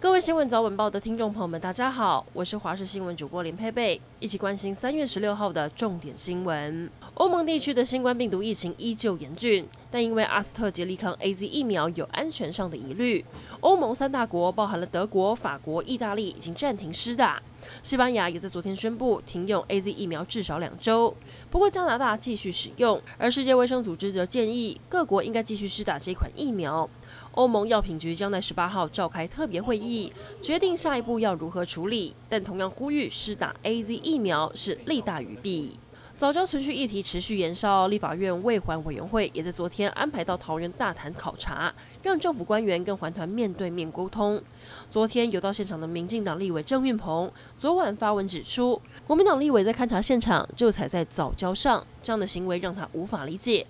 各位新闻早晚报的听众朋友们，大家好，我是华视新闻主播林佩佩，一起关心三月十六号的重点新闻。欧盟地区的新冠病毒疫情依旧严峻，但因为阿斯特捷利康 AZ 疫苗有安全上的疑虑，欧盟三大国包含了德国、法国、意大利已经暂停施打，西班牙也在昨天宣布停用 AZ 疫苗至少两周。不过加拿大继续使用，而世界卫生组织则建议各国应该继续施打这款疫苗。欧盟药品局将在十八号召开特别会议，决定下一步要如何处理，但同样呼吁施打 AZ 疫苗是利大于弊。早教存续议题持续延烧，立法院卫环委员会也在昨天安排到桃园大潭考察，让政府官员跟环团面对面沟通。昨天有到现场的民进党立委郑运鹏，昨晚发文指出，国民党立委在勘察现场就踩在早教上，这样的行为让他无法理解。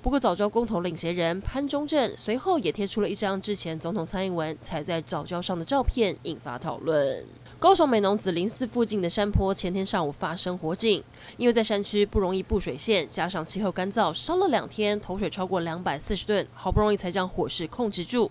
不过，早教公投领衔人潘忠政随后也贴出了一张之前总统蔡英文踩在早教上的照片，引发讨论。高雄美浓紫林寺附近的山坡前天上午发生火警，因为在山区不容易布水线，加上气候干燥，烧了两天，投水超过两百四十吨，好不容易才将火势控制住。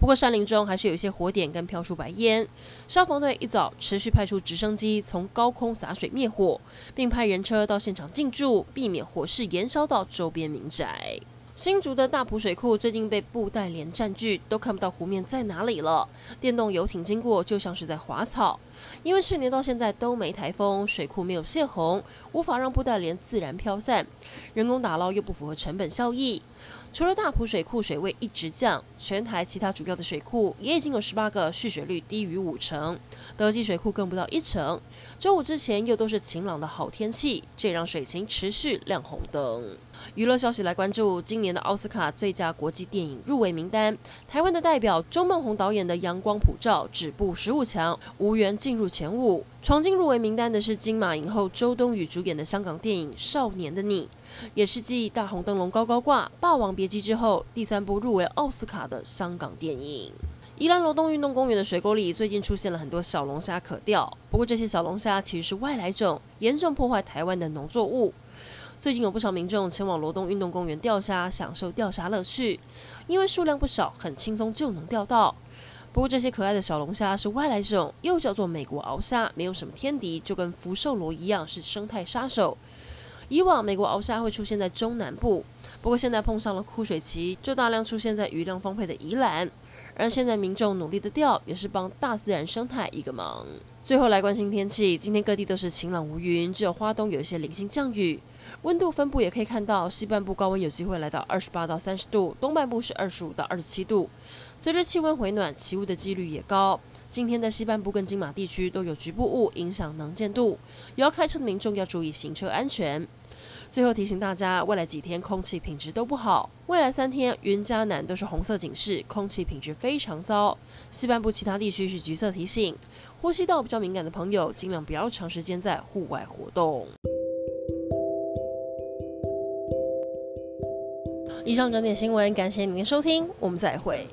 不过山林中还是有一些火点跟飘出白烟，消防队一早持续派出直升机从高空洒水灭火，并派人车到现场进驻，避免火势延烧到周边民宅。新竹的大埔水库最近被布袋莲占据，都看不到湖面在哪里了。电动游艇经过，就像是在滑草。因为去年到现在都没台风，水库没有泄洪，无法让布袋莲自然飘散，人工打捞又不符合成本效益。除了大埔水库水位一直降，全台其他主要的水库也已经有十八个蓄水率低于五成，德基水库更不到一成。周五之前又都是晴朗的好天气，这让水情持续亮红灯。娱乐消息来关注，今年的奥斯卡最佳国际电影入围名单，台湾的代表周梦红导演的《阳光普照》止步十五强，无缘进入前五。闯进入围名单的是金马影后周冬雨主演的香港电影《少年的你》，也是继《大红灯笼高高挂》《霸王别姬》之后第三部入围奥斯卡的香港电影。宜兰罗东运动公园的水沟里最近出现了很多小龙虾可钓，不过这些小龙虾其实是外来种，严重破坏台湾的农作物。最近有不少民众前往罗东运动公园钓虾，享受钓虾乐趣，因为数量不少，很轻松就能钓到。不过这些可爱的小龙虾是外来种，又叫做美国螯虾，没有什么天敌，就跟福寿螺一样是生态杀手。以往美国螯虾会出现在中南部，不过现在碰上了枯水期，就大量出现在鱼量丰沛的宜兰。而现在民众努力的钓，也是帮大自然生态一个忙。最后来关心天气，今天各地都是晴朗无云，只有花东有一些零星降雨。温度分布也可以看到，西半部高温有机会来到二十八到三十度，东半部是二十五到二十七度。随着气温回暖，起雾的几率也高。今天的西半部跟金马地区都有局部雾影响能见度，有要开车的民众要注意行车安全。最后提醒大家，未来几天空气品质都不好，未来三天云嘉南都是红色警示，空气品质非常糟。西半部其他地区是橘色提醒，呼吸道比较敏感的朋友尽量不要长时间在户外活动。以上整点新闻，感谢您的收听，我们再会。